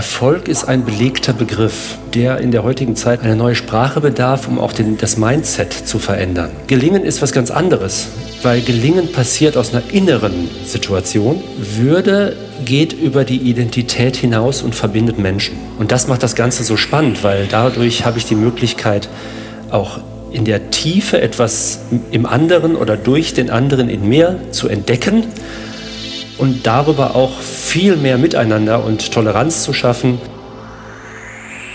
Erfolg ist ein belegter Begriff, der in der heutigen Zeit eine neue Sprache bedarf, um auch den, das Mindset zu verändern. Gelingen ist was ganz anderes, weil Gelingen passiert aus einer inneren Situation. Würde geht über die Identität hinaus und verbindet Menschen. Und das macht das Ganze so spannend, weil dadurch habe ich die Möglichkeit, auch in der Tiefe etwas im anderen oder durch den anderen in mir zu entdecken und darüber auch viel mehr Miteinander und Toleranz zu schaffen.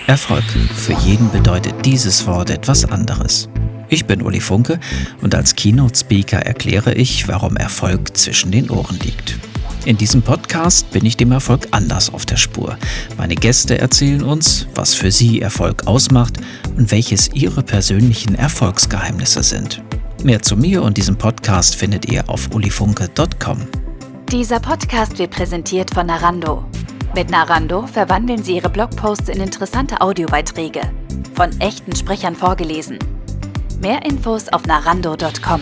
Erfolg. Für jeden bedeutet dieses Wort etwas anderes. Ich bin Uli Funke und als Keynote-Speaker erkläre ich, warum Erfolg zwischen den Ohren liegt. In diesem Podcast bin ich dem Erfolg anders auf der Spur. Meine Gäste erzählen uns, was für sie Erfolg ausmacht und welches ihre persönlichen Erfolgsgeheimnisse sind. Mehr zu mir und diesem Podcast findet ihr auf ulifunke.com. Dieser Podcast wird präsentiert von Narando. Mit Narando verwandeln Sie Ihre Blogposts in interessante Audiobeiträge. Von echten Sprechern vorgelesen. Mehr Infos auf narando.com.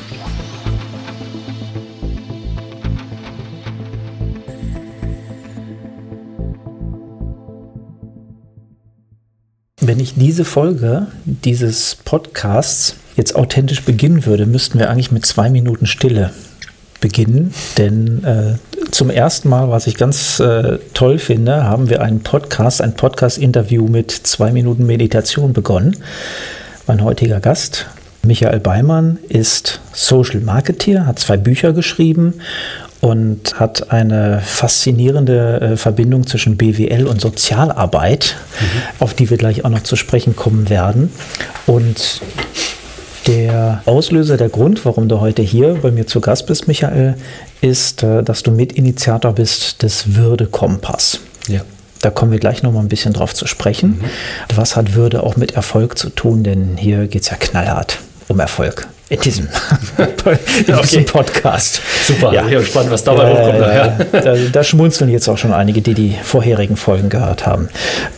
Wenn ich diese Folge dieses Podcasts jetzt authentisch beginnen würde, müssten wir eigentlich mit zwei Minuten Stille beginnen, denn äh, zum ersten Mal, was ich ganz äh, toll finde, haben wir einen Podcast, ein Podcast-Interview mit zwei Minuten Meditation begonnen. Mein heutiger Gast, Michael Beimann, ist Social Marketeer, hat zwei Bücher geschrieben und hat eine faszinierende äh, Verbindung zwischen BWL und Sozialarbeit, mhm. auf die wir gleich auch noch zu sprechen kommen werden. Und der Auslöser, der Grund, warum du heute hier bei mir zu Gast bist, Michael, ist, äh, dass du Mitinitiator bist des Würde-Kompass. Ja. Da kommen wir gleich noch mal ein bisschen drauf zu sprechen. Mhm. Was hat Würde auch mit Erfolg zu tun? Denn hier geht es ja knallhart um Erfolg in diesem, in diesem Podcast. Super, ja. ich bin gespannt, was dabei äh, hochkommt. Ja. Da, da, schmunzeln jetzt auch schon einige, die die vorherigen Folgen gehört haben.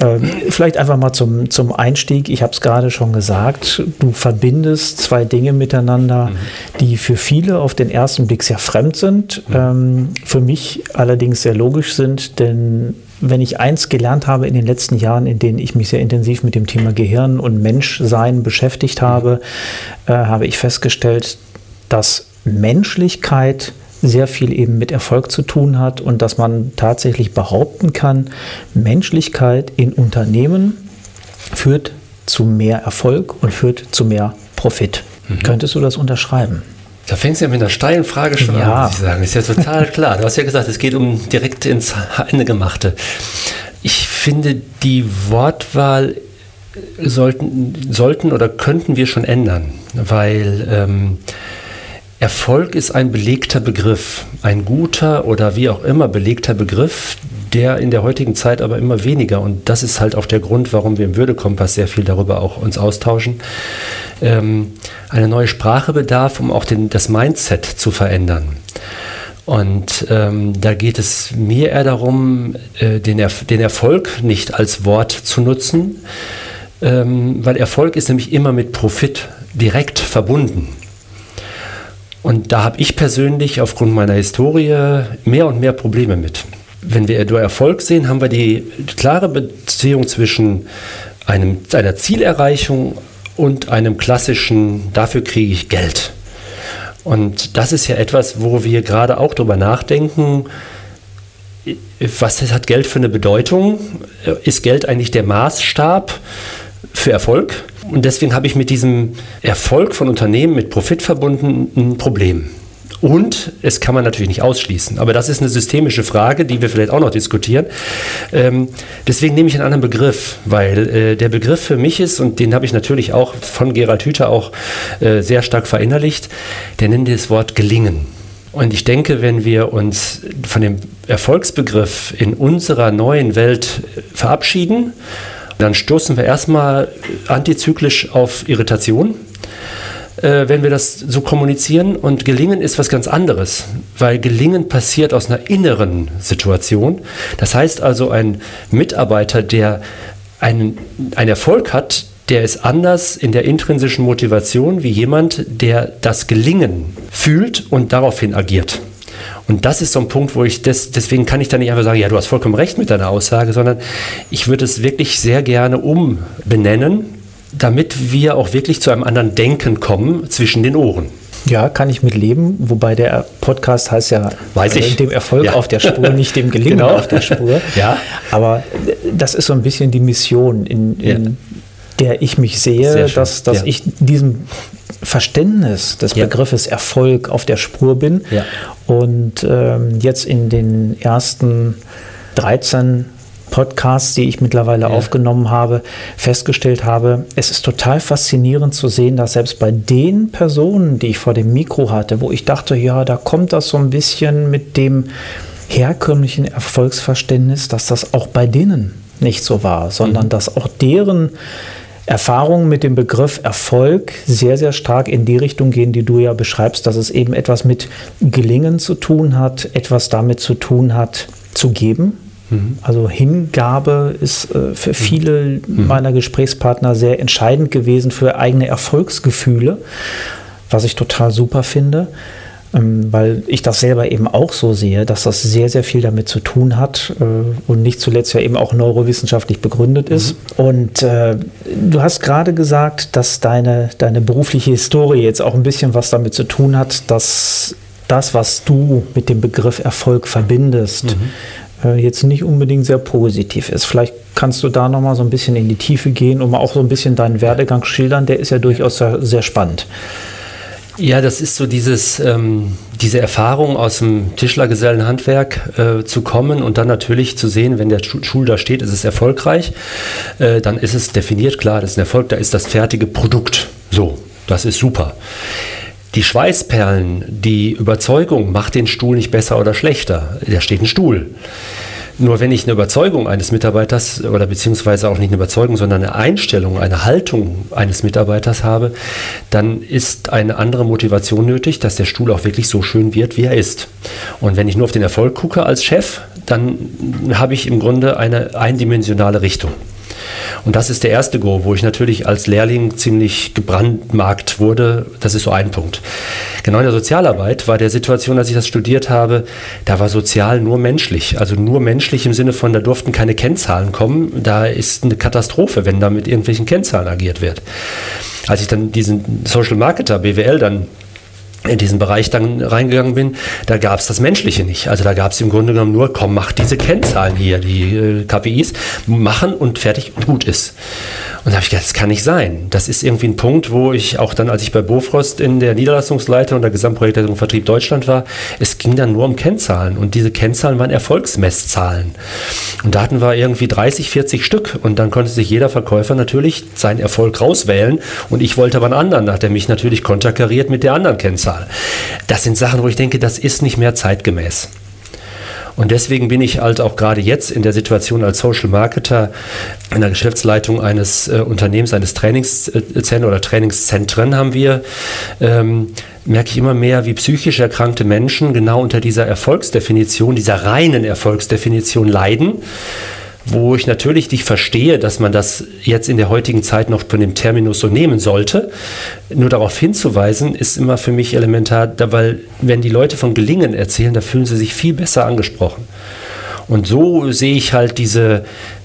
Ähm, vielleicht einfach mal zum, zum Einstieg. Ich habe es gerade schon gesagt, du verbindest zwei Dinge miteinander, mhm. die für viele auf den ersten Blick sehr fremd sind, mhm. ähm, für mich allerdings sehr logisch sind, denn wenn ich eins gelernt habe in den letzten Jahren, in denen ich mich sehr intensiv mit dem Thema Gehirn und Menschsein beschäftigt habe, äh, habe ich festgestellt, dass Menschlichkeit sehr viel eben mit Erfolg zu tun hat und dass man tatsächlich behaupten kann, Menschlichkeit in Unternehmen führt zu mehr Erfolg und führt zu mehr Profit. Mhm. Könntest du das unterschreiben? Da fängst du ja mit einer steilen Frage schon ja. an, muss ich sagen. Ist ja total klar. Du hast ja gesagt, es geht um direkt ins Eingemachte. Ich finde, die Wortwahl sollten, sollten oder könnten wir schon ändern, weil ähm, Erfolg ist ein belegter Begriff, ein guter oder wie auch immer belegter Begriff, der in der heutigen Zeit aber immer weniger, und das ist halt auch der Grund, warum wir im Würdekompass sehr viel darüber auch uns austauschen, ähm, eine neue Sprache bedarf, um auch den, das Mindset zu verändern. Und ähm, da geht es mir eher darum, äh, den, Erf den Erfolg nicht als Wort zu nutzen, ähm, weil Erfolg ist nämlich immer mit Profit direkt verbunden. Und da habe ich persönlich aufgrund meiner Historie mehr und mehr Probleme mit. Wenn wir Erfolg sehen, haben wir die klare Beziehung zwischen einem, einer Zielerreichung und einem klassischen, dafür kriege ich Geld. Und das ist ja etwas, wo wir gerade auch drüber nachdenken, was hat Geld für eine Bedeutung? Ist Geld eigentlich der Maßstab für Erfolg? Und deswegen habe ich mit diesem Erfolg von Unternehmen mit Profit verbunden ein Problem. Und es kann man natürlich nicht ausschließen. Aber das ist eine systemische Frage, die wir vielleicht auch noch diskutieren. Ähm, deswegen nehme ich einen anderen Begriff, weil äh, der Begriff für mich ist, und den habe ich natürlich auch von Gerald Hüther auch äh, sehr stark verinnerlicht, der nennt das Wort gelingen. Und ich denke, wenn wir uns von dem Erfolgsbegriff in unserer neuen Welt verabschieden, dann stoßen wir erstmal antizyklisch auf Irritation äh, wenn wir das so kommunizieren. Und Gelingen ist was ganz anderes, weil Gelingen passiert aus einer inneren Situation. Das heißt also, ein Mitarbeiter, der einen, einen Erfolg hat, der ist anders in der intrinsischen Motivation wie jemand, der das Gelingen fühlt und daraufhin agiert. Und das ist so ein Punkt, wo ich das, deswegen kann ich da nicht einfach sagen, ja, du hast vollkommen recht mit deiner Aussage, sondern ich würde es wirklich sehr gerne umbenennen, damit wir auch wirklich zu einem anderen Denken kommen zwischen den Ohren. Ja, kann ich mit leben, wobei der Podcast heißt ja Weiß ich. Dem Erfolg ja. auf der Spur, nicht dem Gelingen genau. auf der Spur. ja. Aber das ist so ein bisschen die Mission, in, in ja. Der ich mich sehe, dass, dass ja. ich diesem Verständnis des Begriffes Erfolg auf der Spur bin. Und ähm, jetzt in den ersten 13 Podcasts, die ich mittlerweile ja. aufgenommen habe, festgestellt habe, es ist total faszinierend zu sehen, dass selbst bei den Personen, die ich vor dem Mikro hatte, wo ich dachte, ja, da kommt das so ein bisschen mit dem herkömmlichen Erfolgsverständnis, dass das auch bei denen nicht so war, sondern mhm. dass auch deren Erfahrungen mit dem Begriff Erfolg sehr, sehr stark in die Richtung gehen, die du ja beschreibst, dass es eben etwas mit Gelingen zu tun hat, etwas damit zu tun hat, zu geben, Mhm. Also Hingabe ist äh, für mhm. viele mhm. meiner Gesprächspartner sehr entscheidend gewesen für eigene Erfolgsgefühle, was ich total super finde, weil ich das selber eben auch so sehe, dass das sehr, sehr viel damit zu tun hat äh, und nicht zuletzt ja eben auch neurowissenschaftlich begründet ist. Mhm. Und äh, du hast gerade gesagt, dass deine, deine berufliche Historie jetzt auch ein bisschen was damit zu tun hat, dass das, was du mit dem Begriff Erfolg verbindest, mhm äh, jetzt nicht unbedingt sehr positiv ist. Vielleicht kannst du da nochmal so ein bisschen in die Tiefe gehen und mal auch so ein bisschen deinen Werdegang schildern. Der ist ja durchaus sehr, sehr spannend. Ja, das ist so dieses, ähm, diese Erfahrung aus dem Tischlergesellenhandwerk äh, zu kommen und dann natürlich zu sehen, wenn der Schul da steht, ist es erfolgreich, äh, dann ist es definiert, klar, das ist ein Erfolg, da ist das fertige Produkt. So, das ist super. Die Schweißperlen, die Überzeugung macht den Stuhl nicht besser oder schlechter. Da steht ein Stuhl. Nur wenn ich eine Überzeugung eines Mitarbeiters oder beziehungsweise auch nicht eine Überzeugung, sondern eine Einstellung, eine Haltung eines Mitarbeiters habe, dann ist eine andere Motivation nötig, dass der Stuhl auch wirklich so schön wird, wie er ist. Und wenn ich nur auf den Erfolg gucke als Chef, dann habe ich im Grunde eine eindimensionale Richtung. Und das ist der erste Go, wo ich natürlich als Lehrling ziemlich gebrandmarkt wurde. Das ist so ein Punkt. Genau in der Sozialarbeit war der Situation, als ich das studiert habe, da war sozial nur menschlich. Also nur menschlich im Sinne von, da durften keine Kennzahlen kommen. Da ist eine Katastrophe, wenn da mit irgendwelchen Kennzahlen agiert wird. Als ich dann diesen Social Marketer BWL dann in diesen Bereich dann reingegangen bin, da gab es das Menschliche nicht. Also da gab es im Grunde genommen nur, komm, mach diese Kennzahlen hier, die äh, KPIs, machen und fertig und gut ist. Und da habe ich gedacht, das kann nicht sein. Das ist irgendwie ein Punkt, wo ich auch dann, als ich bei Bofrost in der Niederlassungsleitung und der Gesamtprojektleitung Vertrieb Deutschland war, es ging dann nur um Kennzahlen. Und diese Kennzahlen waren Erfolgsmesszahlen. Und da hatten wir irgendwie 30, 40 Stück. Und dann konnte sich jeder Verkäufer natürlich seinen Erfolg rauswählen. Und ich wollte aber einen anderen, hat er mich natürlich konterkariert mit der anderen Kennzahl. Das sind Sachen, wo ich denke, das ist nicht mehr zeitgemäß. Und deswegen bin ich halt auch gerade jetzt in der Situation als Social Marketer in der Geschäftsleitung eines äh, Unternehmens, eines Trainingszentren oder Trainingszentren haben wir. Ähm, merke ich immer mehr, wie psychisch erkrankte Menschen genau unter dieser Erfolgsdefinition, dieser reinen Erfolgsdefinition leiden wo ich natürlich dich verstehe, dass man das jetzt in der heutigen Zeit noch von dem Terminus so nehmen sollte. Nur darauf hinzuweisen, ist immer für mich elementar, weil wenn die Leute von Gelingen erzählen, da fühlen sie sich viel besser angesprochen. Und so sehe ich halt diese,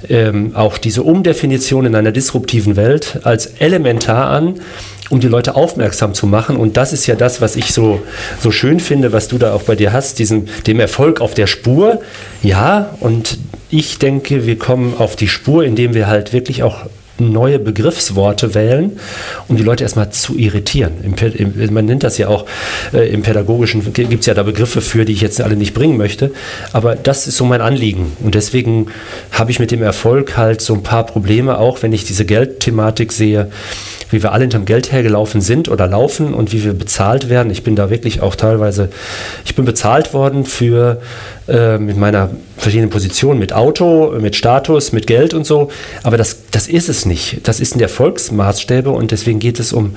ähm, auch diese Umdefinition in einer disruptiven Welt als elementar an, um die Leute aufmerksam zu machen. Und das ist ja das, was ich so, so schön finde, was du da auch bei dir hast, diesen, dem Erfolg auf der Spur. Ja, und ich denke, wir kommen auf die Spur, indem wir halt wirklich auch neue Begriffsworte wählen, um die Leute erstmal zu irritieren. Im, im, man nennt das ja auch äh, im Pädagogischen, gibt es ja da Begriffe für, die ich jetzt alle nicht bringen möchte. Aber das ist so mein Anliegen. Und deswegen habe ich mit dem Erfolg halt so ein paar Probleme, auch wenn ich diese Geldthematik sehe wie wir alle hinterm Geld hergelaufen sind oder laufen und wie wir bezahlt werden. Ich bin da wirklich auch teilweise, ich bin bezahlt worden für äh, mit meiner verschiedenen Position, mit Auto, mit Status, mit Geld und so. Aber das, das ist es nicht. Das ist in der Volksmaßstäbe und deswegen geht es um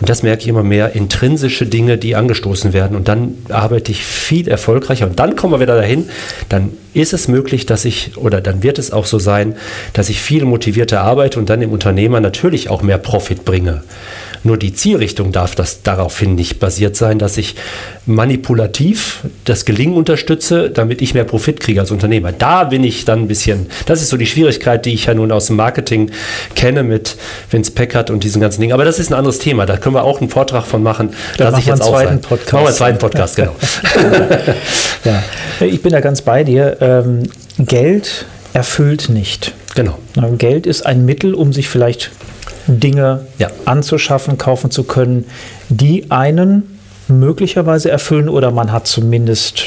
und das merke ich immer mehr, intrinsische Dinge, die angestoßen werden. Und dann arbeite ich viel erfolgreicher. Und dann kommen wir wieder dahin, dann ist es möglich, dass ich, oder dann wird es auch so sein, dass ich viel motivierter arbeite und dann dem Unternehmer natürlich auch mehr Profit bringe. Nur die Zielrichtung darf das daraufhin nicht basiert sein, dass ich manipulativ das Gelingen unterstütze, damit ich mehr Profit kriege als Unternehmer. Da bin ich dann ein bisschen, das ist so die Schwierigkeit, die ich ja nun aus dem Marketing kenne mit Vince Packard und diesen ganzen Dingen. Aber das ist ein anderes Thema. Da können wir auch einen Vortrag von machen. Da Lass ich jetzt auch sein. Podcast. Machen wir einen zweiten Podcast, genau. ja, ich bin da ganz bei dir. Ähm, Geld erfüllt nicht. Genau. Geld ist ein Mittel, um sich vielleicht Dinge ja. anzuschaffen, kaufen zu können, die einen möglicherweise erfüllen oder man hat zumindest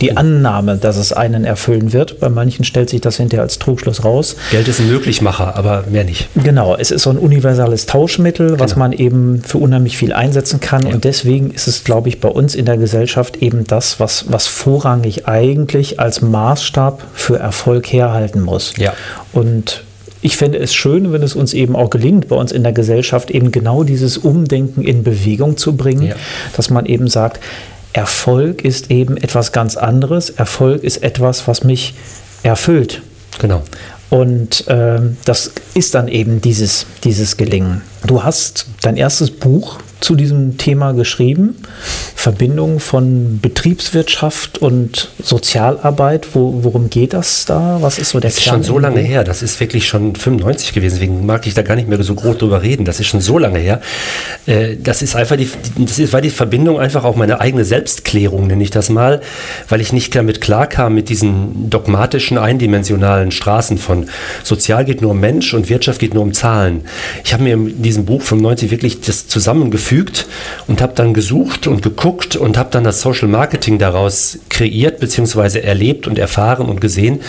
die Annahme, dass es einen erfüllen wird. Bei manchen stellt sich das hinterher als Trugschluss raus. Geld ist ein Möglichmacher, aber mehr nicht. Genau, es ist so ein universales Tauschmittel, genau. was man eben für unheimlich viel einsetzen kann. Ja. Und deswegen ist es, glaube ich, bei uns in der Gesellschaft eben das, was, was vorrangig eigentlich als Maßstab für Erfolg herhalten muss. Ja. Und ich fände es schön, wenn es uns eben auch gelingt, bei uns in der Gesellschaft eben genau dieses Umdenken in Bewegung zu bringen, ja. dass man eben sagt, Erfolg ist eben etwas ganz anderes. Erfolg ist etwas, was mich erfüllt. Genau. Und ähm, das ist dann eben dieses, dieses Gelingen. Du hast dein erstes Buch zu diesem Thema geschrieben. Verbindung von Betriebswirtschaft und Sozialarbeit. Wo, worum geht das da? Was ist so der Das ist schon so lange her. Das ist wirklich schon 95 gewesen. Deswegen mag ich da gar nicht mehr so groß drüber reden. Das ist schon so lange her. Äh, das ist einfach die, das ist, war die Verbindung einfach auch meine eigene Selbstklärung, nenne ich das mal, weil ich nicht damit klarkam mit diesen dogmatischen, eindimensionalen Straßen von Sozial geht nur um Mensch und Wirtschaft geht nur um Zahlen. Ich habe mir in diesem Buch 95 wirklich das zusammengeführt gefügt und habe dann gesucht und geguckt und habe dann das Social Marketing daraus kreiert bzw. erlebt und erfahren und gesehen,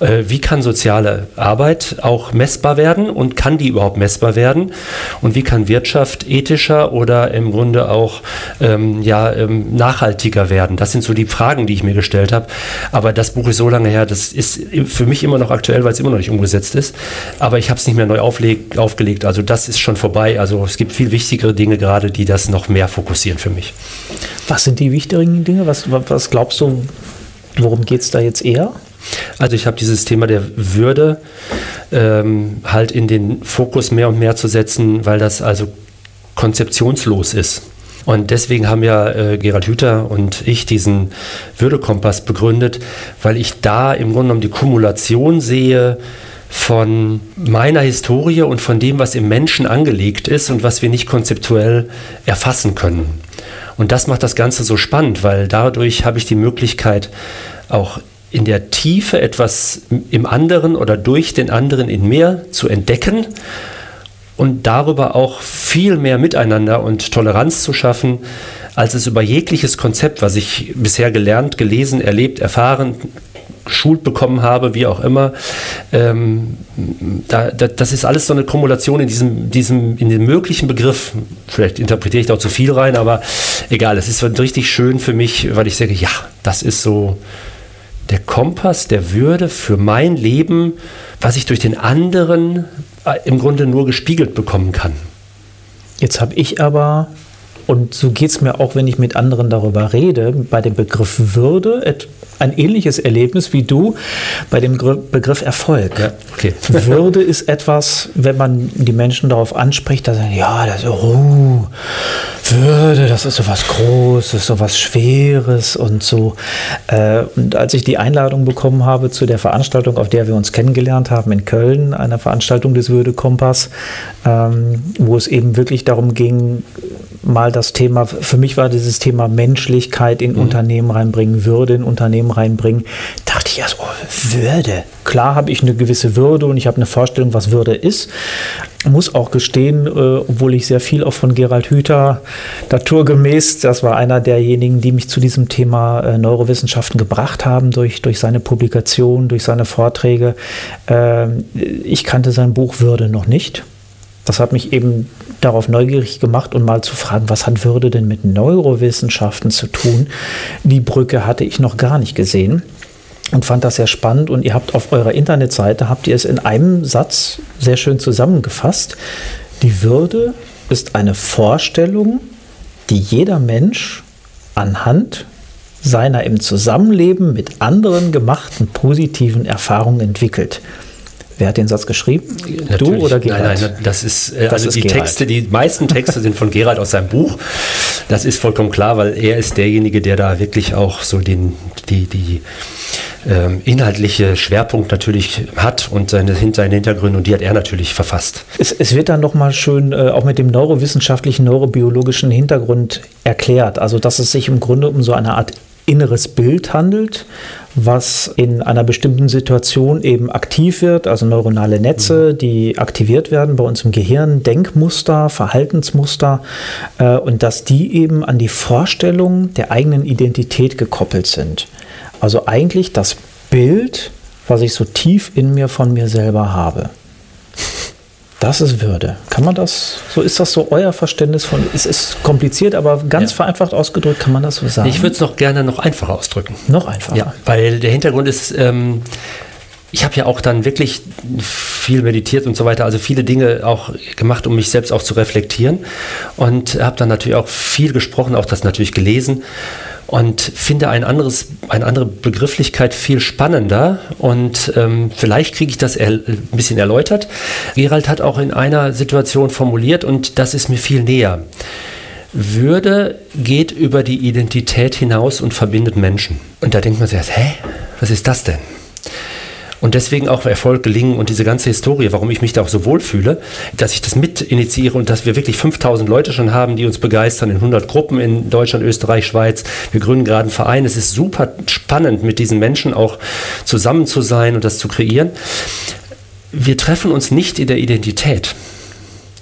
äh, wie kann soziale Arbeit auch messbar werden und kann die überhaupt messbar werden und wie kann Wirtschaft ethischer oder im Grunde auch ähm, ja, ähm, nachhaltiger werden. Das sind so die Fragen, die ich mir gestellt habe. Aber das Buch ist so lange her, das ist für mich immer noch aktuell, weil es immer noch nicht umgesetzt ist. Aber ich habe es nicht mehr neu aufgelegt. Also das ist schon vorbei. Also es gibt viel wichtigere Dinge gerade, die das noch mehr fokussieren für mich. Was sind die wichtigen Dinge? Was, was glaubst du, worum geht es da jetzt eher? Also ich habe dieses Thema der Würde ähm, halt in den Fokus mehr und mehr zu setzen, weil das also konzeptionslos ist. Und deswegen haben ja äh, Gerald Hüther und ich diesen Würdekompass begründet, weil ich da im Grunde genommen die Kumulation sehe von meiner Historie und von dem, was im Menschen angelegt ist und was wir nicht konzeptuell erfassen können. Und das macht das Ganze so spannend, weil dadurch habe ich die Möglichkeit, auch in der Tiefe etwas im anderen oder durch den anderen in mir zu entdecken und darüber auch viel mehr Miteinander und Toleranz zu schaffen, als es über jegliches Konzept, was ich bisher gelernt, gelesen, erlebt, erfahren, geschult bekommen habe, wie auch immer. Ähm, da, da, das ist alles so eine Kumulation in diesem, diesem, in dem möglichen Begriff. Vielleicht interpretiere ich da auch zu viel rein, aber egal, es ist richtig schön für mich, weil ich sage, ja, das ist so der Kompass der Würde für mein Leben, was ich durch den anderen äh, im Grunde nur gespiegelt bekommen kann. Jetzt habe ich aber und so geht es mir auch, wenn ich mit anderen darüber rede, bei dem Begriff Würde ein ähnliches Erlebnis wie du bei dem Begriff Erfolg. Ja, okay. Würde ist etwas, wenn man die Menschen darauf anspricht, da sagen, ja, das ist, oh, Würde, das ist so was Großes, so was Schweres und so. Äh, und als ich die Einladung bekommen habe zu der Veranstaltung, auf der wir uns kennengelernt haben in Köln, einer Veranstaltung des Würde-Kompass, ähm, wo es eben wirklich darum ging, mal das Thema, für mich war dieses Thema Menschlichkeit in mhm. Unternehmen reinbringen, Würde in Unternehmen reinbringen, dachte ich erst, oh, Würde. Klar habe ich eine gewisse Würde und ich habe eine Vorstellung, was Würde ist. Muss auch gestehen, äh, obwohl ich sehr viel auch von Gerald Hüther naturgemäß, das war einer derjenigen, die mich zu diesem Thema äh, Neurowissenschaften gebracht haben, durch, durch seine Publikation, durch seine Vorträge. Äh, ich kannte sein Buch Würde noch nicht das hat mich eben darauf neugierig gemacht und mal zu fragen, was hat Würde denn mit Neurowissenschaften zu tun? Die Brücke hatte ich noch gar nicht gesehen und fand das sehr spannend. Und ihr habt auf eurer Internetseite, habt ihr es in einem Satz sehr schön zusammengefasst. Die Würde ist eine Vorstellung, die jeder Mensch anhand seiner im Zusammenleben mit anderen gemachten positiven Erfahrungen entwickelt. Wer hat den Satz geschrieben? Natürlich. Du oder Gerald? Nein, nein, das ist, äh, das also ist die Gerald. Texte, die meisten Texte sind von Gerald aus seinem Buch. Das ist vollkommen klar, weil er ist derjenige, der da wirklich auch so den, die, die ähm, inhaltliche Schwerpunkt natürlich hat und seine, seine Hintergründe und die hat er natürlich verfasst. Es, es wird dann nochmal schön äh, auch mit dem neurowissenschaftlichen, neurobiologischen Hintergrund erklärt. Also dass es sich im Grunde um so eine Art inneres Bild handelt, was in einer bestimmten Situation eben aktiv wird, also neuronale Netze, mhm. die aktiviert werden bei uns im Gehirn, Denkmuster, Verhaltensmuster äh, und dass die eben an die Vorstellung der eigenen Identität gekoppelt sind. Also eigentlich das Bild, was ich so tief in mir von mir selber habe. Das ist Würde. Kann man das, so ist das so euer Verständnis von, es ist kompliziert, aber ganz ja. vereinfacht ausgedrückt kann man das so sagen? Ich würde es noch gerne noch einfacher ausdrücken. Noch einfacher? Ja, weil der Hintergrund ist, ähm, ich habe ja auch dann wirklich viel meditiert und so weiter, also viele Dinge auch gemacht, um mich selbst auch zu reflektieren und habe dann natürlich auch viel gesprochen, auch das natürlich gelesen und finde ein anderes, eine andere Begrifflichkeit viel spannender und ähm, vielleicht kriege ich das ein bisschen erläutert. Gerald hat auch in einer Situation formuliert und das ist mir viel näher. Würde geht über die Identität hinaus und verbindet Menschen. Und da denkt man sich, hä, was ist das denn? Und deswegen auch Erfolg gelingen und diese ganze Historie, warum ich mich da auch so wohlfühle, dass ich das mit initiiere und dass wir wirklich 5000 Leute schon haben, die uns begeistern in 100 Gruppen in Deutschland, Österreich, Schweiz. Wir gründen gerade einen Verein. Es ist super spannend, mit diesen Menschen auch zusammen zu sein und das zu kreieren. Wir treffen uns nicht in der Identität.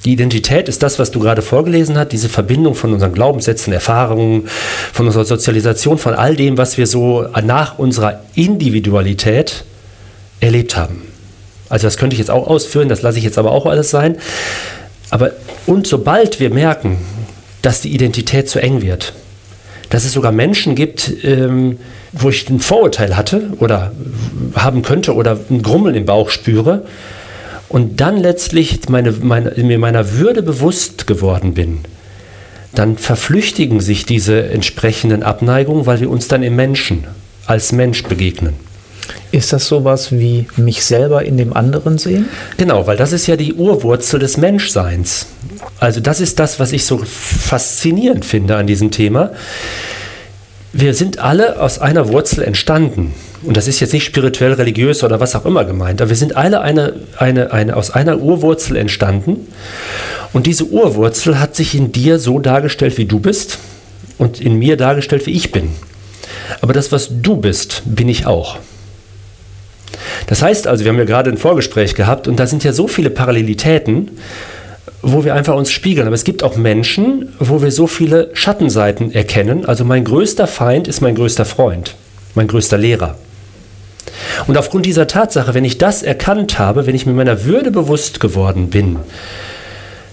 Die Identität ist das, was du gerade vorgelesen hast, diese Verbindung von unseren Glaubenssätzen, Erfahrungen, von unserer Sozialisation, von all dem, was wir so nach unserer Individualität erlebt haben. Also das könnte ich jetzt auch ausführen, das lasse ich jetzt aber auch alles sein. Aber und sobald wir merken, dass die Identität zu eng wird, dass es sogar Menschen gibt, ähm, wo ich ein Vorurteil hatte oder haben könnte oder ein Grummeln im Bauch spüre und dann letztlich meine, meine, mir meiner Würde bewusst geworden bin, dann verflüchtigen sich diese entsprechenden Abneigungen, weil wir uns dann im Menschen als Mensch begegnen. Ist das sowas wie mich selber in dem anderen sehen? Genau, weil das ist ja die Urwurzel des Menschseins. Also das ist das, was ich so faszinierend finde an diesem Thema. Wir sind alle aus einer Wurzel entstanden. Und das ist jetzt nicht spirituell, religiös oder was auch immer gemeint, aber wir sind alle eine, eine, eine, aus einer Urwurzel entstanden. Und diese Urwurzel hat sich in dir so dargestellt, wie du bist und in mir dargestellt, wie ich bin. Aber das, was du bist, bin ich auch. Das heißt also, wir haben ja gerade ein Vorgespräch gehabt und da sind ja so viele Parallelitäten, wo wir einfach uns spiegeln. Aber es gibt auch Menschen, wo wir so viele Schattenseiten erkennen. Also mein größter Feind ist mein größter Freund, mein größter Lehrer. Und aufgrund dieser Tatsache, wenn ich das erkannt habe, wenn ich mir meiner Würde bewusst geworden bin,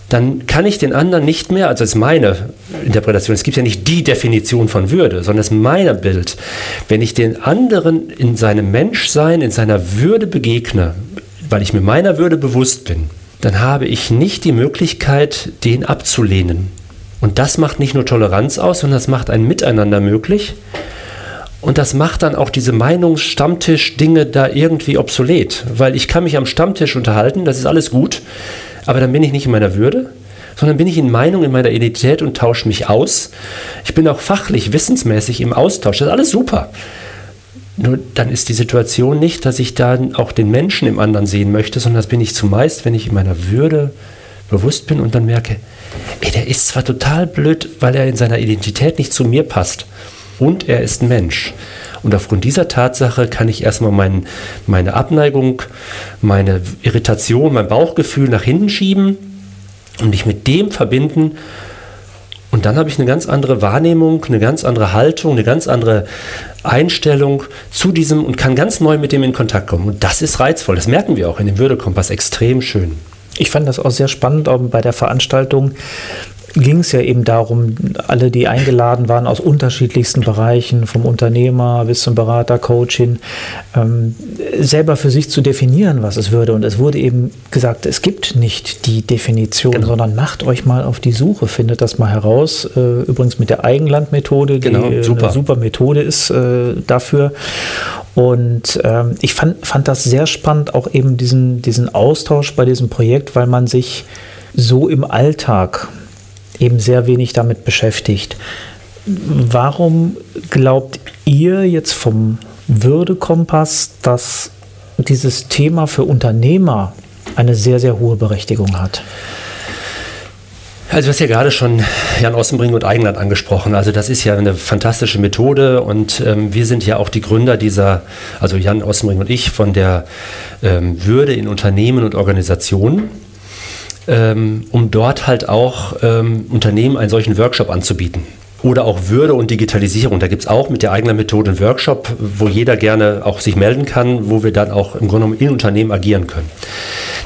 dann kann ich den anderen nicht mehr, also das ist meine Interpretation, es gibt ja nicht die Definition von Würde, sondern es ist mein Bild. Wenn ich den anderen in seinem Menschsein, in seiner Würde begegne, weil ich mir meiner Würde bewusst bin, dann habe ich nicht die Möglichkeit, den abzulehnen. Und das macht nicht nur Toleranz aus, sondern das macht ein Miteinander möglich. Und das macht dann auch diese Meinungsstammtisch-Dinge da irgendwie obsolet, weil ich kann mich am Stammtisch unterhalten, das ist alles gut. Aber dann bin ich nicht in meiner Würde, sondern bin ich in Meinung, in meiner Identität und tausche mich aus. Ich bin auch fachlich, wissensmäßig im Austausch. Das ist alles super. Nur dann ist die Situation nicht, dass ich dann auch den Menschen im anderen sehen möchte, sondern das bin ich zumeist, wenn ich in meiner Würde bewusst bin und dann merke, ey, der ist zwar total blöd, weil er in seiner Identität nicht zu mir passt. Und er ist ein Mensch. Und aufgrund dieser Tatsache kann ich erstmal mein, meine Abneigung, meine Irritation, mein Bauchgefühl nach hinten schieben und mich mit dem verbinden. Und dann habe ich eine ganz andere Wahrnehmung, eine ganz andere Haltung, eine ganz andere Einstellung zu diesem und kann ganz neu mit dem in Kontakt kommen. Und das ist reizvoll. Das merken wir auch in dem Würdekompass extrem schön. Ich fand das auch sehr spannend auch bei der Veranstaltung, ging es ja eben darum, alle, die eingeladen waren aus unterschiedlichsten Bereichen, vom Unternehmer bis zum Berater, Coaching, ähm, selber für sich zu definieren, was es würde. Und es wurde eben gesagt, es gibt nicht die Definition, genau. sondern macht euch mal auf die Suche, findet das mal heraus. Äh, übrigens mit der Eigenlandmethode, die genau, super. eine super Methode ist äh, dafür. Und ähm, ich fand, fand das sehr spannend, auch eben diesen, diesen Austausch bei diesem Projekt, weil man sich so im Alltag eben sehr wenig damit beschäftigt. Warum glaubt ihr jetzt vom Würdekompass, dass dieses Thema für Unternehmer eine sehr, sehr hohe Berechtigung hat? Also du hast ja gerade schon Jan Ossenbring und Eigenland angesprochen. Also das ist ja eine fantastische Methode und ähm, wir sind ja auch die Gründer dieser, also Jan Ossenbring und ich, von der ähm, Würde in Unternehmen und Organisationen, ähm, um dort halt auch ähm, Unternehmen einen solchen Workshop anzubieten. Oder auch Würde und Digitalisierung. Da gibt es auch mit der eigenen Methode einen Workshop, wo jeder gerne auch sich melden kann, wo wir dann auch im Grunde genommen in Unternehmen agieren können.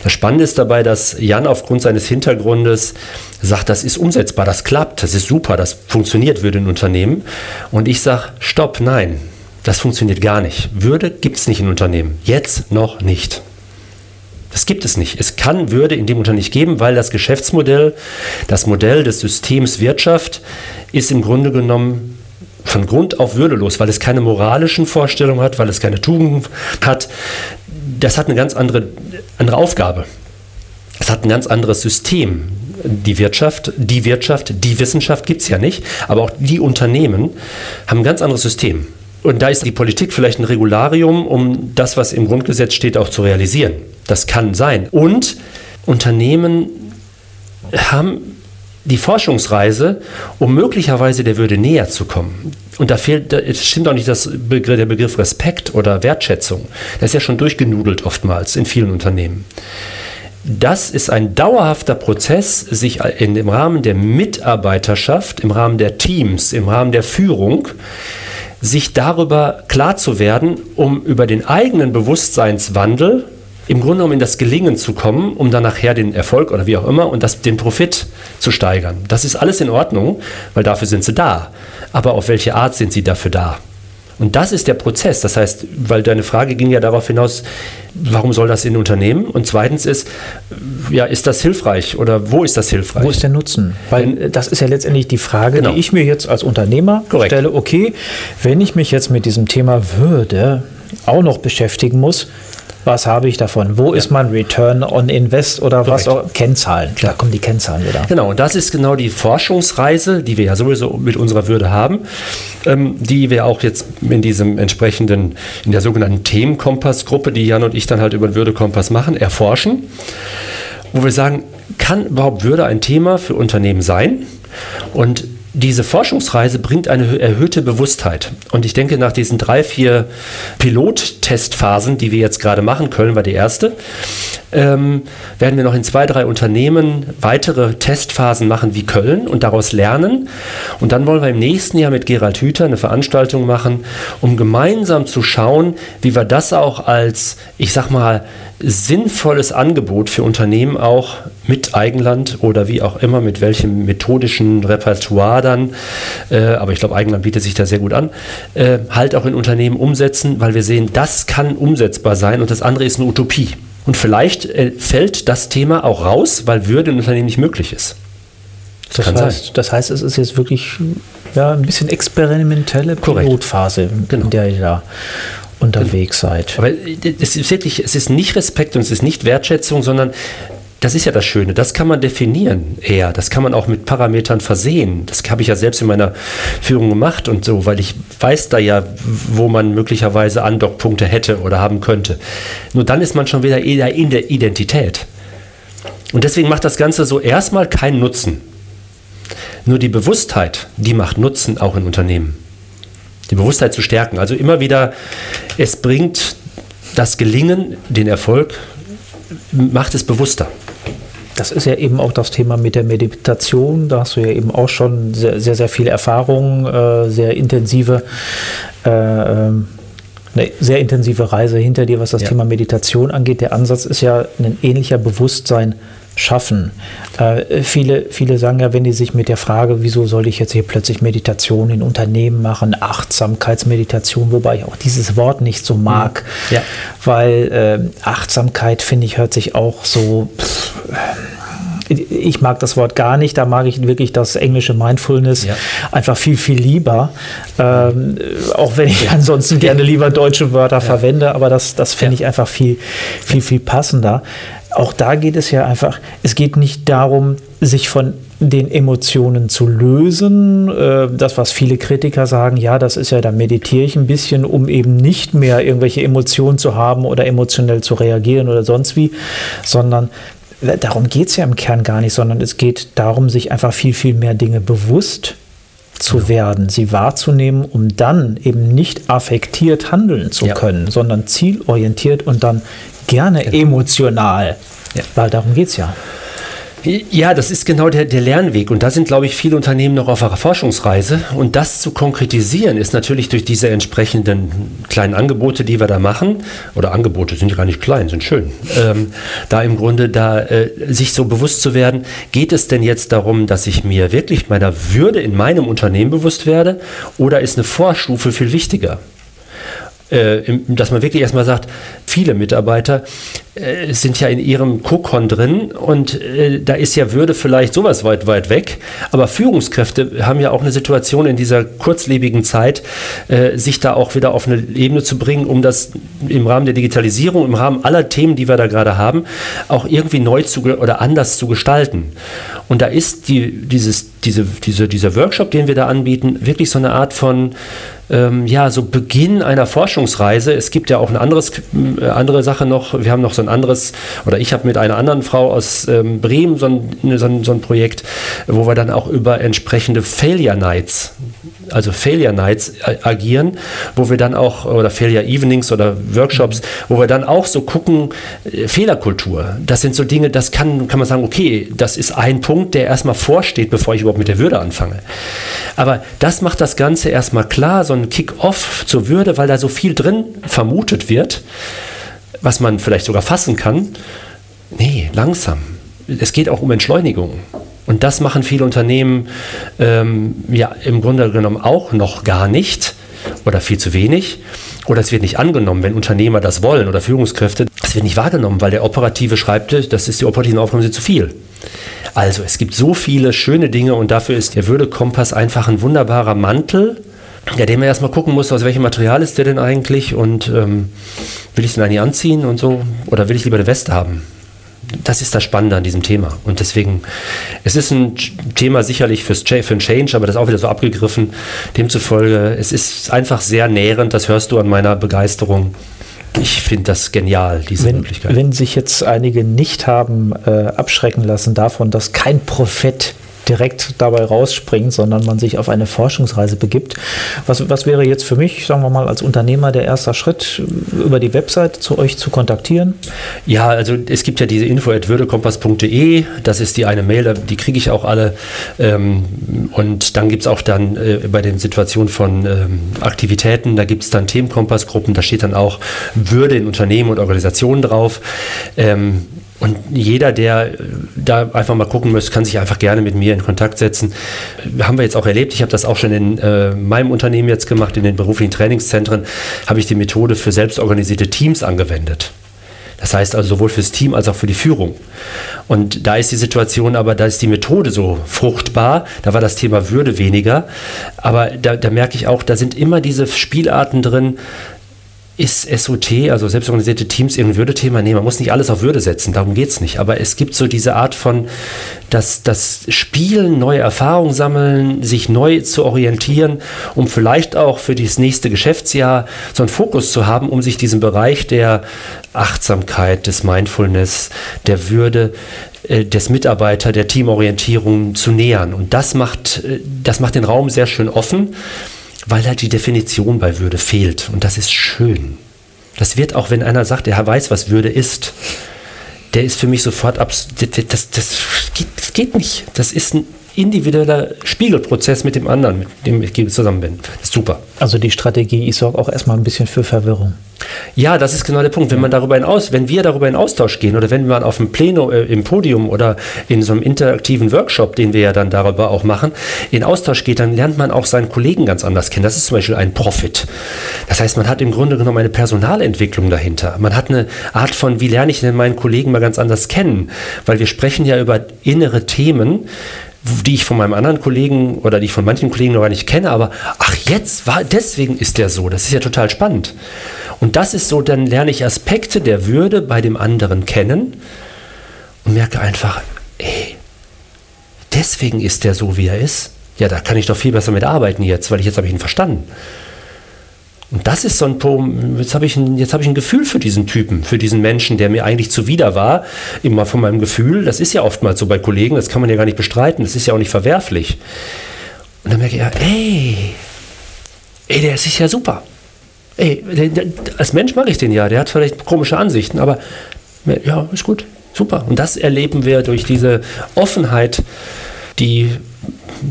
Das Spannende ist dabei, dass Jan aufgrund seines Hintergrundes sagt, das ist umsetzbar, das klappt, das ist super, das funktioniert Würde in Unternehmen. Und ich sage, stopp, nein, das funktioniert gar nicht. Würde gibt es nicht in Unternehmen. Jetzt noch nicht. Das gibt es nicht. Es kann Würde in dem Unternehmen nicht geben, weil das Geschäftsmodell, das Modell des Systems Wirtschaft ist im Grunde genommen von Grund auf würdelos, weil es keine moralischen Vorstellungen hat, weil es keine Tugenden hat. Das hat eine ganz andere, andere Aufgabe. Es hat ein ganz anderes System. Die Wirtschaft, die Wirtschaft, die Wissenschaft gibt es ja nicht, aber auch die Unternehmen haben ein ganz anderes System. Und da ist die Politik vielleicht ein Regularium, um das, was im Grundgesetz steht, auch zu realisieren. Das kann sein. Und Unternehmen haben die Forschungsreise, um möglicherweise der Würde näher zu kommen. Und da fehlt, es stimmt auch nicht das Begriff, der Begriff Respekt oder Wertschätzung. Das ist ja schon durchgenudelt oftmals in vielen Unternehmen. Das ist ein dauerhafter Prozess, sich im Rahmen der Mitarbeiterschaft, im Rahmen der Teams, im Rahmen der Führung, sich darüber klar zu werden, um über den eigenen Bewusstseinswandel im Grunde genommen in das Gelingen zu kommen, um dann nachher den Erfolg oder wie auch immer und das, den Profit zu steigern. Das ist alles in Ordnung, weil dafür sind sie da. Aber auf welche Art sind sie dafür da? Und das ist der Prozess. Das heißt, weil deine Frage ging ja darauf hinaus, warum soll das in Unternehmen? Und zweitens ist, ja, ist das hilfreich oder wo ist das hilfreich? Wo ist der Nutzen? Weil das ist ja letztendlich die Frage, genau. die ich mir jetzt als Unternehmer Korrekt. stelle. Okay, wenn ich mich jetzt mit diesem Thema Würde auch noch beschäftigen muss, was habe ich davon? Wo ja. ist mein Return on Invest oder Korrekt. was auch? Kennzahlen. Da kommen die Kennzahlen wieder. Genau, und das ist genau die Forschungsreise, die wir ja sowieso mit unserer Würde haben, ähm, die wir auch jetzt in diesem entsprechenden, in der sogenannten Themenkompass-Gruppe, die Jan und ich dann halt über den Würdekompass machen, erforschen, wo wir sagen, kann überhaupt Würde ein Thema für Unternehmen sein? Und diese Forschungsreise bringt eine erhöhte Bewusstheit. Und ich denke, nach diesen drei, vier Pilottestphasen, die wir jetzt gerade machen, Köln war die erste, ähm, werden wir noch in zwei, drei Unternehmen weitere Testphasen machen wie Köln und daraus lernen. Und dann wollen wir im nächsten Jahr mit Gerald Hüther eine Veranstaltung machen, um gemeinsam zu schauen, wie wir das auch als, ich sag mal, sinnvolles Angebot für Unternehmen auch mit Eigenland oder wie auch immer, mit welchem methodischen Repertoire dann, äh, aber ich glaube, Eigenland bietet sich da sehr gut an, äh, halt auch in Unternehmen umsetzen, weil wir sehen, das kann umsetzbar sein und das andere ist eine Utopie. Und vielleicht äh, fällt das Thema auch raus, weil Würde im Unternehmen nicht möglich ist. Das, das heißt, das heißt, es ist jetzt wirklich ja, ein bisschen experimentelle Pilotphase, genau. in der ihr da unterwegs genau. seid. Aber es ist wirklich, es ist nicht Respekt und es ist nicht Wertschätzung, sondern das ist ja das Schöne, das kann man definieren eher, das kann man auch mit Parametern versehen. Das habe ich ja selbst in meiner Führung gemacht und so, weil ich weiß da ja, wo man möglicherweise Andockpunkte hätte oder haben könnte. Nur dann ist man schon wieder eher in der Identität. Und deswegen macht das Ganze so erstmal keinen Nutzen. Nur die Bewusstheit, die macht Nutzen auch in Unternehmen. Die Bewusstheit zu stärken. Also immer wieder, es bringt das Gelingen, den Erfolg, macht es bewusster. Das ist ja eben auch das Thema mit der Meditation. Da hast du ja eben auch schon sehr, sehr, sehr viel Erfahrung, äh, sehr intensive. Äh, ähm, eine sehr intensive Reise hinter dir, was das ja. Thema Meditation angeht. Der Ansatz ist ja ein ähnlicher Bewusstsein schaffen. Äh, viele, viele sagen ja, wenn die sich mit der Frage, wieso soll ich jetzt hier plötzlich Meditation in Unternehmen machen, Achtsamkeitsmeditation, wobei ich auch dieses Wort nicht so mag, ja. weil äh, Achtsamkeit, finde ich, hört sich auch so... Pff, ich mag das Wort gar nicht, da mag ich wirklich das englische Mindfulness ja. einfach viel, viel lieber. Ähm, auch wenn ich ansonsten gerne lieber deutsche Wörter ja. verwende, aber das, das finde ich einfach viel, viel, viel passender. Auch da geht es ja einfach, es geht nicht darum, sich von den Emotionen zu lösen. Äh, das, was viele Kritiker sagen, ja, das ist ja, da meditiere ich ein bisschen, um eben nicht mehr irgendwelche Emotionen zu haben oder emotionell zu reagieren oder sonst wie, sondern darum geht es ja im Kern gar nicht, sondern es geht darum, sich einfach viel, viel mehr Dinge bewusst zu werden, sie wahrzunehmen, um dann eben nicht affektiert handeln zu ja. können, sondern zielorientiert und dann gerne genau. emotional. Ja. Weil darum geht es ja. Ja, das ist genau der, der Lernweg. Und da sind, glaube ich, viele Unternehmen noch auf einer Forschungsreise. Und das zu konkretisieren ist natürlich durch diese entsprechenden kleinen Angebote, die wir da machen, oder Angebote sind ja gar nicht klein, sind schön, ähm, da im Grunde da äh, sich so bewusst zu werden, geht es denn jetzt darum, dass ich mir wirklich meiner Würde in meinem Unternehmen bewusst werde oder ist eine Vorstufe viel wichtiger? Äh, dass man wirklich erstmal sagt, viele Mitarbeiter äh, sind ja in ihrem Kokon drin und äh, da ist ja Würde vielleicht sowas weit, weit weg. Aber Führungskräfte haben ja auch eine Situation in dieser kurzlebigen Zeit, äh, sich da auch wieder auf eine Ebene zu bringen, um das im Rahmen der Digitalisierung, im Rahmen aller Themen, die wir da gerade haben, auch irgendwie neu zu oder anders zu gestalten. Und da ist die, dieses, diese, diese, dieser Workshop, den wir da anbieten, wirklich so eine Art von ähm, ja, so Beginn einer Forschungsreise. Es gibt ja auch eine anderes, äh, andere Sache noch. Wir haben noch so ein anderes, oder ich habe mit einer anderen Frau aus ähm, Bremen so ein, so, ein, so ein Projekt, wo wir dann auch über entsprechende Failure Nights also Failure Nights agieren, wo wir dann auch, oder Failure Evenings oder Workshops, wo wir dann auch so gucken, äh, Fehlerkultur. Das sind so Dinge, das kann, kann man sagen, okay, das ist ein Punkt, der erstmal vorsteht, bevor ich überhaupt mit der Würde anfange. Aber das macht das Ganze erstmal klar, so ein Kick-off zur Würde, weil da so viel drin vermutet wird, was man vielleicht sogar fassen kann. Nee, langsam. Es geht auch um Entschleunigung. Und das machen viele Unternehmen ähm, ja im Grunde genommen auch noch gar nicht oder viel zu wenig. Oder es wird nicht angenommen, wenn Unternehmer das wollen oder Führungskräfte. Es wird nicht wahrgenommen, weil der operative schreibt, das ist die operativen Aufgaben sind zu viel. Also es gibt so viele schöne Dinge und dafür ist der Würdekompass einfach ein wunderbarer Mantel, ja, dem man erstmal gucken muss, aus welchem Material ist der denn eigentlich und ähm, will ich es denn eigentlich anziehen und so oder will ich lieber eine Weste haben? das ist das Spannende an diesem Thema. Und deswegen, es ist ein Thema sicherlich fürs, für ein Change, aber das ist auch wieder so abgegriffen. Demzufolge, es ist einfach sehr nährend, das hörst du an meiner Begeisterung. Ich finde das genial, diese wenn, Möglichkeit. Wenn sich jetzt einige nicht haben äh, abschrecken lassen davon, dass kein Prophet direkt dabei rausspringt, sondern man sich auf eine Forschungsreise begibt. Was, was wäre jetzt für mich, sagen wir mal, als Unternehmer der erste Schritt, über die Website zu euch zu kontaktieren? Ja, also es gibt ja diese info at würdekompass.de, das ist die eine Mail, die kriege ich auch alle. Ähm, und dann gibt es auch dann äh, bei den Situationen von ähm, Aktivitäten, da gibt es dann Themenkompassgruppen, da steht dann auch Würde in Unternehmen und Organisationen drauf. Und jeder, der da einfach mal gucken möchte, kann sich einfach gerne mit mir in Kontakt setzen. Haben wir jetzt auch erlebt. Ich habe das auch schon in äh, meinem Unternehmen jetzt gemacht, in den beruflichen Trainingszentren, habe ich die Methode für selbstorganisierte Teams angewendet. Das heißt also sowohl fürs Team als auch für die Führung. Und da ist die Situation aber, da ist die Methode so fruchtbar, da war das Thema Würde weniger. Aber da, da merke ich auch, da sind immer diese Spielarten drin, ist SOT, also selbstorganisierte Teams, irgendein Würdethema? Nee, man muss nicht alles auf Würde setzen, darum geht es nicht. Aber es gibt so diese Art von, das, das Spielen, neue Erfahrungen sammeln, sich neu zu orientieren, um vielleicht auch für das nächste Geschäftsjahr so einen Fokus zu haben, um sich diesem Bereich der Achtsamkeit, des Mindfulness, der Würde, äh, des Mitarbeiter, der Teamorientierung zu nähern. Und das macht, äh, das macht den Raum sehr schön offen weil halt die Definition bei Würde fehlt. Und das ist schön. Das wird auch, wenn einer sagt, er weiß, was Würde ist, der ist für mich sofort abs. Das, das, das, geht, das geht nicht. Das ist ein individueller Spiegelprozess mit dem anderen, mit dem ich zusammen bin. Das ist super. Also die Strategie, ich sorge auch erstmal ein bisschen für Verwirrung. Ja, das ist genau der Punkt. Wenn man darüber hinaus, wenn wir darüber in Austausch gehen oder wenn man auf dem Pleno äh, im Podium oder in so einem interaktiven Workshop, den wir ja dann darüber auch machen, in Austausch geht, dann lernt man auch seinen Kollegen ganz anders kennen. Das ist zum Beispiel ein Profit. Das heißt, man hat im Grunde genommen eine Personalentwicklung dahinter. Man hat eine Art von, wie lerne ich denn meinen Kollegen mal ganz anders kennen? Weil wir sprechen ja über innere Themen, die ich von meinem anderen Kollegen oder die ich von manchen Kollegen noch gar nicht kenne, aber ach, jetzt war, deswegen ist der so. Das ist ja total spannend. Und das ist so, dann lerne ich Aspekte der Würde bei dem anderen kennen und merke einfach, ey, deswegen ist der so, wie er ist. Ja, da kann ich doch viel besser mit arbeiten jetzt, weil ich jetzt habe ich ihn verstanden. Und das ist so ein Punkt, jetzt habe ich, ein, hab ich ein Gefühl für diesen Typen, für diesen Menschen, der mir eigentlich zuwider war, immer von meinem Gefühl. Das ist ja oftmals so bei Kollegen, das kann man ja gar nicht bestreiten, das ist ja auch nicht verwerflich. Und dann merke ich ja, ey, ey, der ist ja super. Ey, der, der, als Mensch mag ich den ja, der hat vielleicht komische Ansichten, aber ja, ist gut, super. Und das erleben wir durch diese Offenheit, die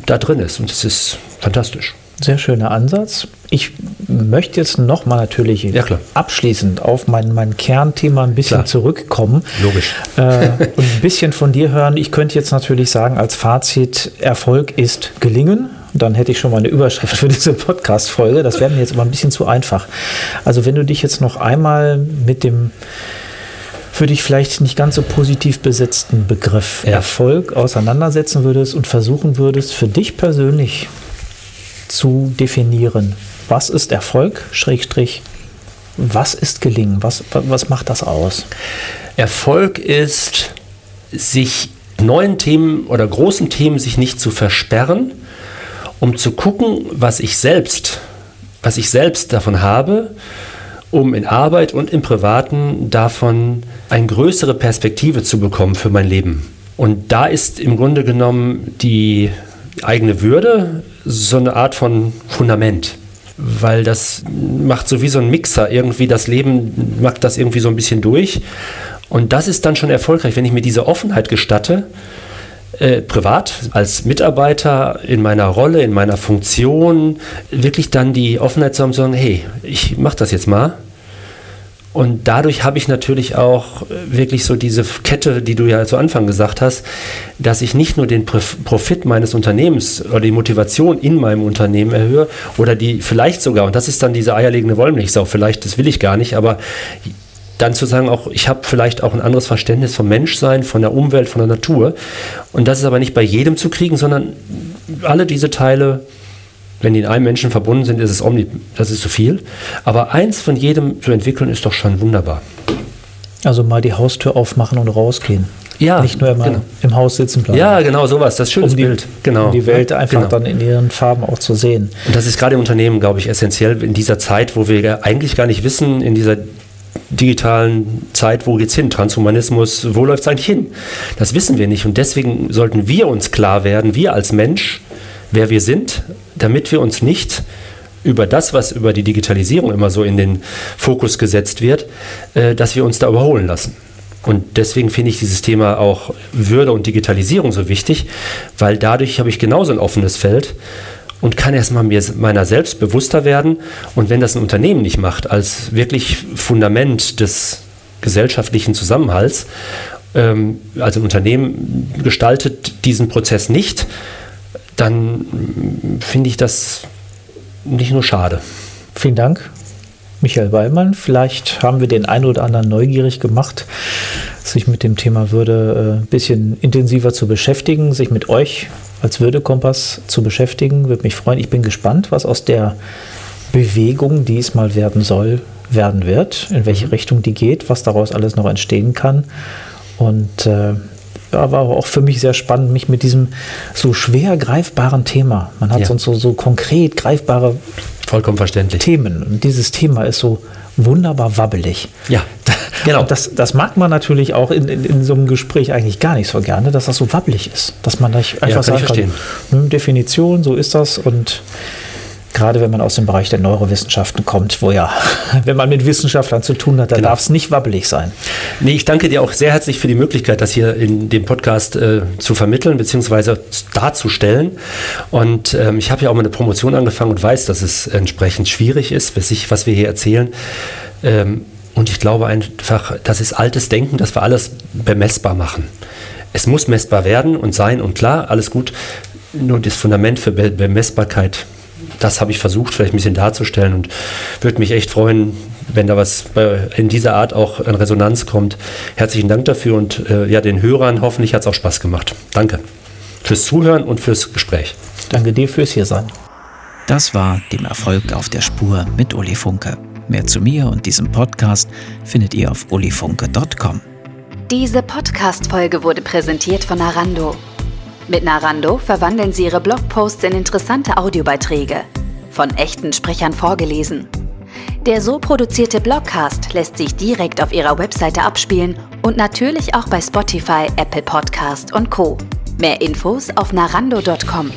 da drin ist. Und das ist fantastisch. Sehr schöner Ansatz. Ich möchte jetzt nochmal natürlich ja, abschließend auf mein, mein Kernthema ein bisschen klar. zurückkommen. Logisch. Äh, und ein bisschen von dir hören. Ich könnte jetzt natürlich sagen, als Fazit, Erfolg ist gelingen. Dann hätte ich schon mal eine Überschrift für diese Podcast-Folge. Das wäre mir jetzt aber ein bisschen zu einfach. Also, wenn du dich jetzt noch einmal mit dem für dich vielleicht nicht ganz so positiv besetzten Begriff ja. Erfolg auseinandersetzen würdest und versuchen würdest, für dich persönlich zu definieren. Was ist Erfolg? Schrägstrich, was ist Gelingen? Was, was macht das aus? Erfolg ist, sich neuen Themen oder großen Themen sich nicht zu versperren, um zu gucken, was ich selbst, was ich selbst davon habe, um in Arbeit und im Privaten davon eine größere Perspektive zu bekommen für mein Leben. Und da ist im Grunde genommen die eigene Würde so eine Art von Fundament. Weil das macht so wie so ein Mixer irgendwie, das Leben macht das irgendwie so ein bisschen durch. Und das ist dann schon erfolgreich, wenn ich mir diese Offenheit gestatte, äh, privat, als Mitarbeiter, in meiner Rolle, in meiner Funktion, wirklich dann die Offenheit zu haben, zu sagen, hey, ich mache das jetzt mal und dadurch habe ich natürlich auch wirklich so diese Kette, die du ja zu Anfang gesagt hast, dass ich nicht nur den Profit meines Unternehmens oder die Motivation in meinem Unternehmen erhöhe oder die vielleicht sogar, und das ist dann diese eierlegende Wollmilchsau, vielleicht, das will ich gar nicht, aber dann zu sagen, auch ich habe vielleicht auch ein anderes Verständnis vom Menschsein, von der Umwelt, von der Natur. Und das ist aber nicht bei jedem zu kriegen, sondern alle diese Teile wenn die in einem Menschen verbunden sind, ist es omni, das ist zu viel. Aber eins von jedem zu entwickeln, ist doch schon wunderbar. Also mal die Haustür aufmachen und rausgehen. Ja, nicht nur immer genau. im Haus sitzen bleiben. Ja, genau, sowas. Das ist schönes um die, Bild. Genau. Um die Welt einfach genau. dann in ihren Farben auch zu sehen. Und das ist gerade im Unternehmen, glaube ich, essentiell in dieser Zeit, wo wir eigentlich gar nicht wissen, in dieser digitalen Zeit, wo geht's hin? Transhumanismus, wo läuft es eigentlich hin? Das wissen wir nicht. Und deswegen sollten wir uns klar werden, wir als Mensch, wer wir sind, damit wir uns nicht über das, was über die Digitalisierung immer so in den Fokus gesetzt wird, äh, dass wir uns da überholen lassen. Und deswegen finde ich dieses Thema auch Würde und Digitalisierung so wichtig, weil dadurch habe ich genauso ein offenes Feld und kann erstmal mir meiner selbst bewusster werden. Und wenn das ein Unternehmen nicht macht, als wirklich Fundament des gesellschaftlichen Zusammenhalts, ähm, also ein Unternehmen gestaltet diesen Prozess nicht, dann finde ich das nicht nur schade. Vielen Dank, Michael Weilmann. Vielleicht haben wir den einen oder anderen neugierig gemacht, sich mit dem Thema Würde ein äh, bisschen intensiver zu beschäftigen, sich mit euch als Würdekompass zu beschäftigen. Würde mich freuen. Ich bin gespannt, was aus der Bewegung, die es mal werden soll, werden wird, in welche Richtung die geht, was daraus alles noch entstehen kann. Und äh, ja, war aber auch für mich sehr spannend, mich mit diesem so schwer greifbaren Thema. Man hat ja. sonst so, so konkret greifbare Vollkommen verständlich. Themen. Und dieses Thema ist so wunderbar wabbelig. Ja, genau. Und das, das mag man natürlich auch in, in, in, so einem Gespräch eigentlich gar nicht so gerne, dass das so wabbelig ist. Dass man da einfach ja, sagen kann, hm, Definition, so ist das und Gerade wenn man aus dem Bereich der Neurowissenschaften kommt, wo ja, wenn man mit Wissenschaftlern zu tun hat, dann genau. darf es nicht wabbelig sein. Nee, ich danke dir auch sehr herzlich für die Möglichkeit, das hier in dem Podcast äh, zu vermitteln bzw. darzustellen. Und ähm, ich habe ja auch mal eine Promotion angefangen und weiß, dass es entsprechend schwierig ist, was, ich, was wir hier erzählen. Ähm, und ich glaube einfach, das ist altes Denken, dass wir alles bemessbar machen. Es muss messbar werden und sein und klar, alles gut. Nur das Fundament für Bemessbarkeit das habe ich versucht, vielleicht ein bisschen darzustellen und würde mich echt freuen, wenn da was in dieser Art auch in Resonanz kommt. Herzlichen Dank dafür und äh, ja, den Hörern hoffentlich hat es auch Spaß gemacht. Danke fürs Zuhören und fürs Gespräch. Danke dir fürs Hiersein. Das war dem Erfolg auf der Spur mit Uli Funke. Mehr zu mir und diesem Podcast findet ihr auf ulifunke.com. Diese Podcast-Folge wurde präsentiert von Arando. Mit Narando verwandeln Sie Ihre Blogposts in interessante Audiobeiträge, von echten Sprechern vorgelesen. Der so produzierte Blogcast lässt sich direkt auf Ihrer Webseite abspielen und natürlich auch bei Spotify, Apple Podcast und Co. Mehr Infos auf narando.com.